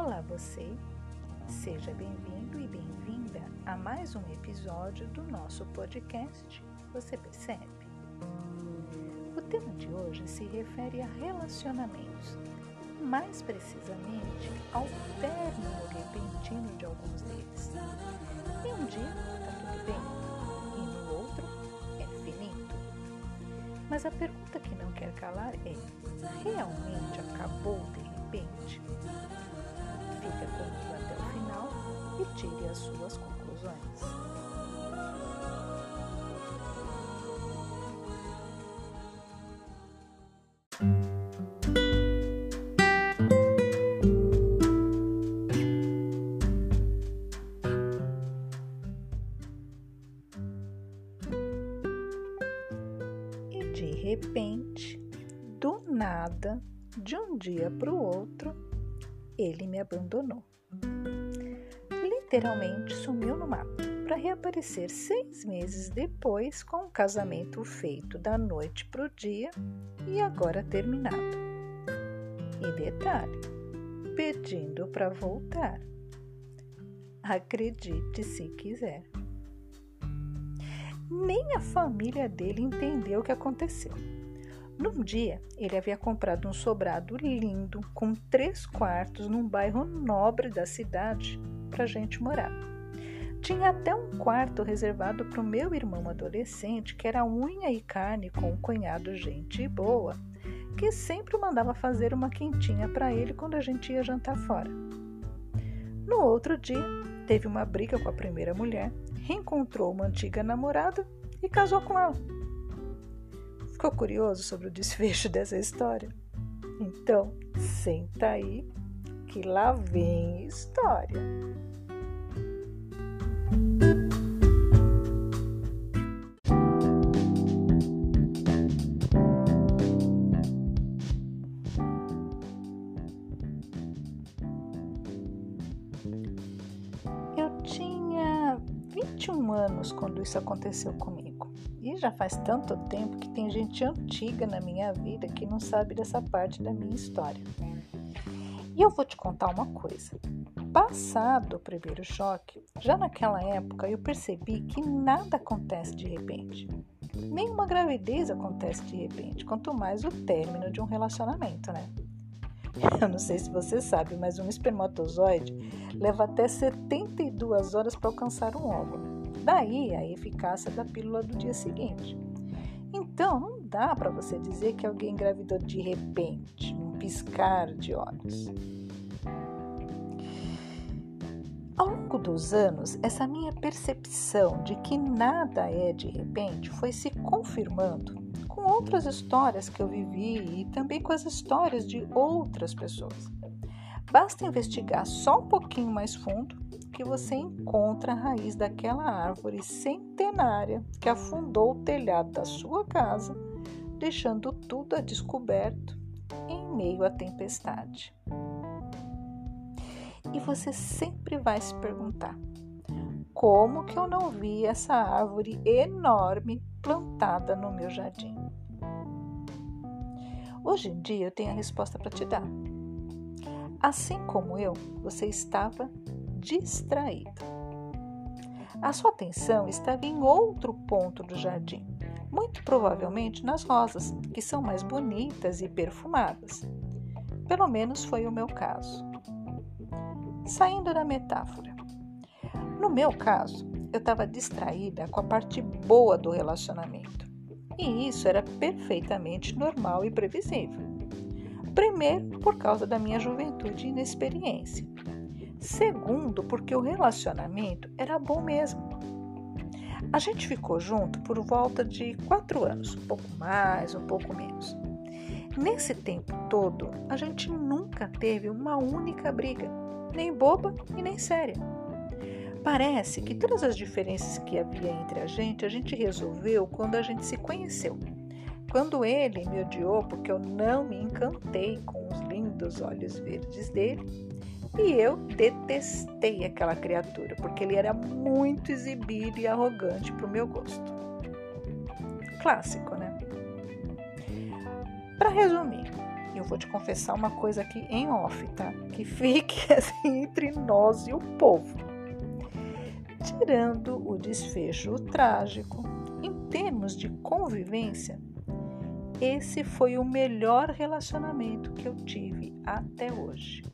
Olá você, seja bem-vindo e bem-vinda a mais um episódio do nosso podcast. Você percebe? O tema de hoje se refere a relacionamentos, mais precisamente ao término repentino de alguns deles. E um dia está tudo bem, e no outro é finito. Mas a pergunta que não quer calar é: realmente acabou de repente? Fica comigo até o final e tire as suas conclusões. E de repente, do nada, de um dia para o outro, ele me abandonou. Literalmente sumiu no mapa, para reaparecer seis meses depois com um casamento feito da noite para o dia e agora terminado. E detalhe, pedindo para voltar. Acredite se quiser. Nem a família dele entendeu o que aconteceu. Num dia, ele havia comprado um sobrado lindo com três quartos num bairro nobre da cidade para gente morar. Tinha até um quarto reservado para o meu irmão adolescente, que era unha e carne com um cunhado gente boa, que sempre mandava fazer uma quentinha para ele quando a gente ia jantar fora. No outro dia, teve uma briga com a primeira mulher, reencontrou uma antiga namorada e casou com ela. Ficou curioso sobre o desfecho dessa história? Então, senta aí que lá vem história. Eu tinha 21 anos quando isso aconteceu comigo. E já faz tanto tempo que tem gente antiga na minha vida que não sabe dessa parte da minha história. E eu vou te contar uma coisa. Passado o primeiro choque, já naquela época eu percebi que nada acontece de repente. Nenhuma gravidez acontece de repente, quanto mais o término de um relacionamento, né? Eu não sei se você sabe, mas um espermatozoide leva até 72 horas para alcançar um óvulo. Daí a eficácia da pílula do dia seguinte. Então, não dá para você dizer que alguém engravidou de repente, um piscar de olhos. Ao longo dos anos, essa minha percepção de que nada é de repente foi se confirmando com outras histórias que eu vivi e também com as histórias de outras pessoas. Basta investigar só um pouquinho mais fundo que você encontra a raiz daquela árvore centenária que afundou o telhado da sua casa, deixando tudo a descoberto em meio à tempestade. E você sempre vai se perguntar: como que eu não vi essa árvore enorme plantada no meu jardim? Hoje em dia eu tenho a resposta para te dar. Assim como eu, você estava distraída. A sua atenção estava em outro ponto do jardim, muito provavelmente nas rosas, que são mais bonitas e perfumadas. Pelo menos foi o meu caso. Saindo da metáfora. No meu caso, eu estava distraída com a parte boa do relacionamento. E isso era perfeitamente normal e previsível. Primeiro, por causa da minha juventude e inexperiência. Segundo, porque o relacionamento era bom mesmo. A gente ficou junto por volta de quatro anos, um pouco mais, um pouco menos. Nesse tempo todo, a gente nunca teve uma única briga, nem boba e nem séria. Parece que todas as diferenças que havia entre a gente, a gente resolveu quando a gente se conheceu. Quando ele me odiou porque eu não me encantei com os lindos olhos verdes dele, e eu detestei aquela criatura porque ele era muito exibido e arrogante para o meu gosto. Clássico, né? Para resumir, eu vou te confessar uma coisa aqui em off, tá? Que fique assim entre nós e o povo. Tirando o desfecho trágico, em termos de convivência, esse foi o melhor relacionamento que eu tive até hoje.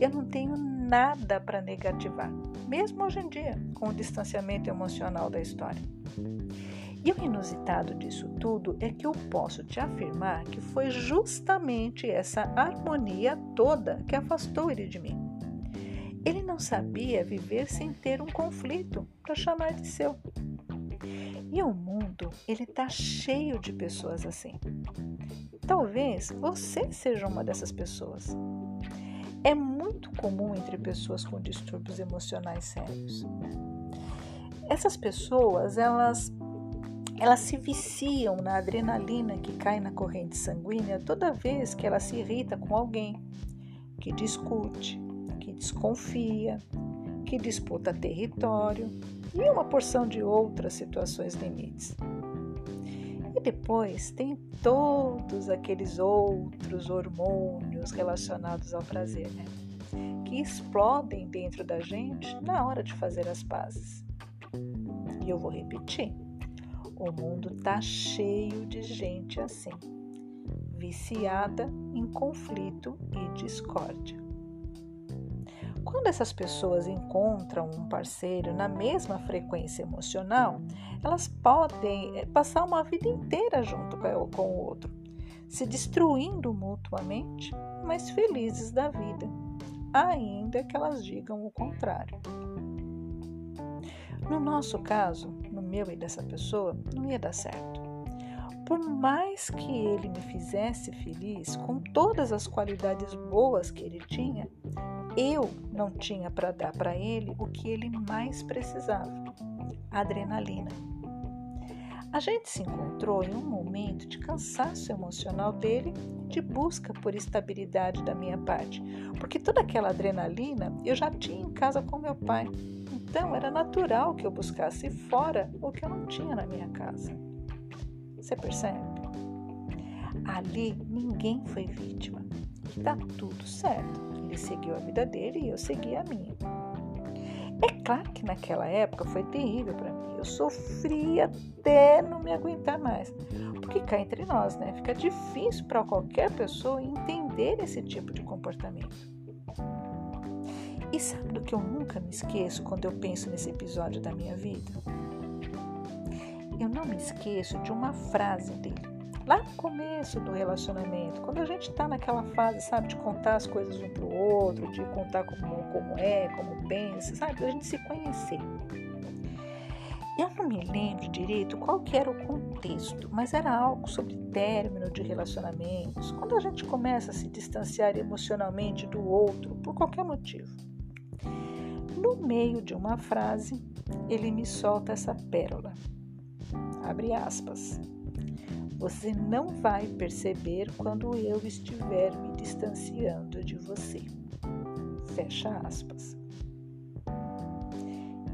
Eu não tenho nada para negativar, mesmo hoje em dia, com o distanciamento emocional da história. E o inusitado disso tudo é que eu posso te afirmar que foi justamente essa harmonia toda que afastou ele de mim. Ele não sabia viver sem ter um conflito para chamar de seu. E o mundo, ele tá cheio de pessoas assim. Talvez você seja uma dessas pessoas. É muito comum entre pessoas com distúrbios emocionais sérios. Essas pessoas, elas elas se viciam na adrenalina que cai na corrente sanguínea toda vez que ela se irrita com alguém, que discute, que desconfia, que disputa território e uma porção de outras situações limites. E depois tem todos aqueles outros hormônios relacionados ao prazer, né? Que explodem dentro da gente na hora de fazer as pazes. E eu vou repetir: o mundo tá cheio de gente assim, viciada em conflito e discórdia. Quando essas pessoas encontram um parceiro na mesma frequência emocional, elas podem eh, passar uma vida inteira junto com o outro, se destruindo mutuamente, mas felizes da vida, ainda que elas digam o contrário. No nosso caso, no meu e dessa pessoa, não ia dar certo. Por mais que ele me fizesse feliz com todas as qualidades boas que ele tinha, eu não tinha para dar para ele o que ele mais precisava: adrenalina. A gente se encontrou em um momento de cansaço emocional dele, de busca por estabilidade da minha parte, porque toda aquela adrenalina eu já tinha em casa com meu pai. Então era natural que eu buscasse fora o que eu não tinha na minha casa. Você percebe? Ali ninguém foi vítima. Está tudo certo. Ele seguiu a vida dele e eu segui a minha. É claro que naquela época foi terrível para mim. Eu sofri até não me aguentar mais. Porque cá entre nós, né? Fica difícil para qualquer pessoa entender esse tipo de comportamento. E sabe do que eu nunca me esqueço quando eu penso nesse episódio da minha vida? Eu não me esqueço de uma frase dele lá no começo do relacionamento, quando a gente está naquela fase, sabe, de contar as coisas um para o outro, de contar como, como é, como pensa, sabe, da gente se conhecer. Eu não me lembro direito qual que era o contexto, mas era algo sobre término de relacionamentos, quando a gente começa a se distanciar emocionalmente do outro por qualquer motivo. No meio de uma frase, ele me solta essa pérola. Abre aspas. Você não vai perceber quando eu estiver me distanciando de você. Fecha aspas.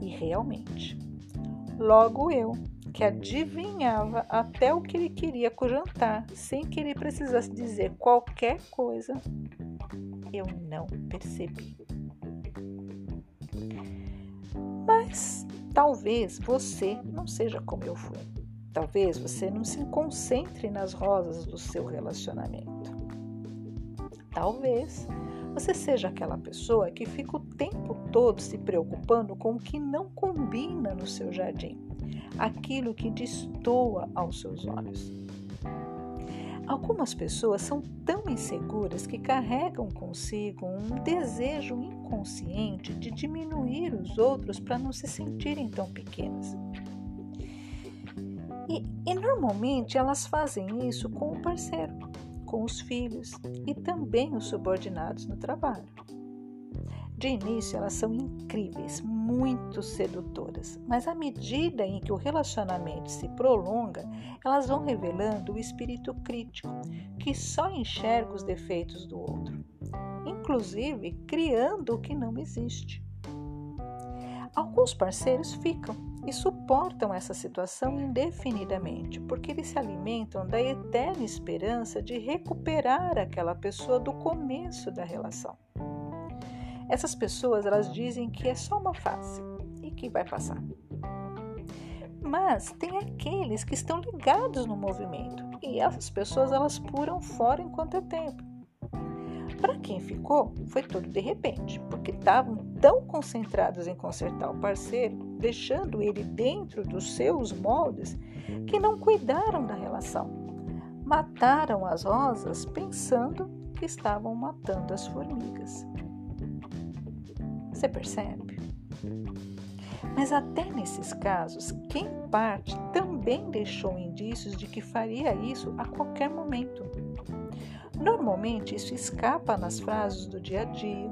E realmente, logo eu, que adivinhava até o que ele queria com jantar, sem que ele precisasse dizer qualquer coisa, eu não percebi. Mas talvez você não seja como eu fui. Talvez você não se concentre nas rosas do seu relacionamento. Talvez você seja aquela pessoa que fica o tempo todo se preocupando com o que não combina no seu jardim, aquilo que destoa aos seus olhos. Algumas pessoas são tão inseguras que carregam consigo um desejo inconsciente de diminuir os outros para não se sentirem tão pequenas. E, e normalmente elas fazem isso com o parceiro, com os filhos e também os subordinados no trabalho. De início, elas são incríveis, muito sedutoras, mas à medida em que o relacionamento se prolonga, elas vão revelando o espírito crítico, que só enxerga os defeitos do outro, inclusive criando o que não existe. Alguns parceiros ficam e suportam essa situação indefinidamente, porque eles se alimentam da eterna esperança de recuperar aquela pessoa do começo da relação. Essas pessoas elas dizem que é só uma fase e que vai passar. Mas tem aqueles que estão ligados no movimento e essas pessoas elas puram fora enquanto é tempo. Para quem ficou, foi tudo de repente, porque estavam tão concentrados em consertar o parceiro, deixando ele dentro dos seus moldes, que não cuidaram da relação. Mataram as rosas pensando que estavam matando as formigas. Você percebe? Mas até nesses casos, quem parte também deixou indícios de que faria isso a qualquer momento. Normalmente isso escapa nas frases do dia a dia,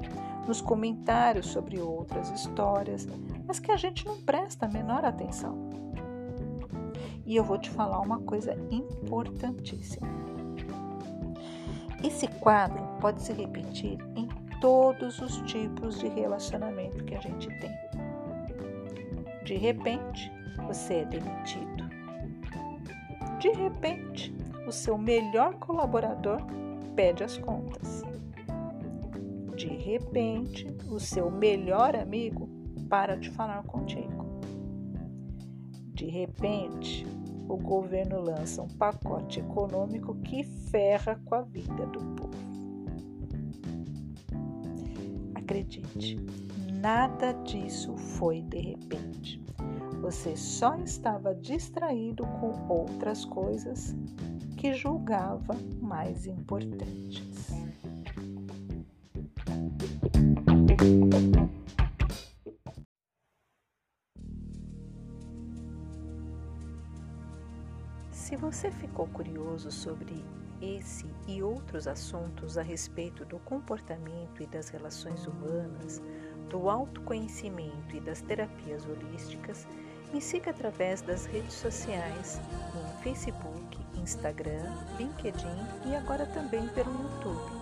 nos comentários sobre outras histórias, mas que a gente não presta a menor atenção. E eu vou te falar uma coisa importantíssima. Esse quadro pode se repetir em todos os tipos de relacionamento que a gente tem. De repente, você é demitido. De repente, o seu melhor colaborador pede as contas. De repente, o seu melhor amigo para de falar contigo. De repente, o governo lança um pacote econômico que ferra com a vida do povo. Acredite, nada disso foi de repente. Você só estava distraído com outras coisas que julgava mais importantes. Se você ficou curioso sobre esse e outros assuntos a respeito do comportamento e das relações humanas, do autoconhecimento e das terapias holísticas, me siga através das redes sociais, no Facebook, Instagram, LinkedIn e agora também pelo YouTube.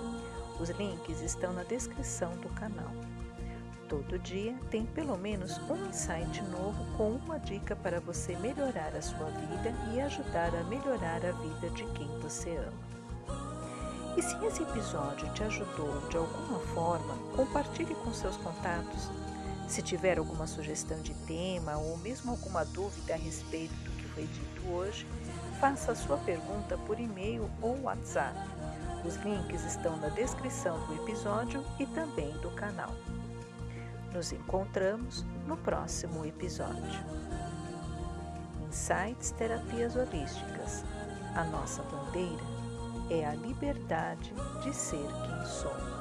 Os links estão na descrição do canal. Todo dia tem pelo menos um insight novo com uma dica para você melhorar a sua vida e ajudar a melhorar a vida de quem você ama. E se esse episódio te ajudou de alguma forma, compartilhe com seus contatos. Se tiver alguma sugestão de tema ou mesmo alguma dúvida a respeito do que foi dito hoje, faça a sua pergunta por e-mail ou WhatsApp. Os links estão na descrição do episódio e também do canal. Nos encontramos no próximo episódio. Insights Terapias Holísticas. A nossa bandeira é a liberdade de ser quem somos.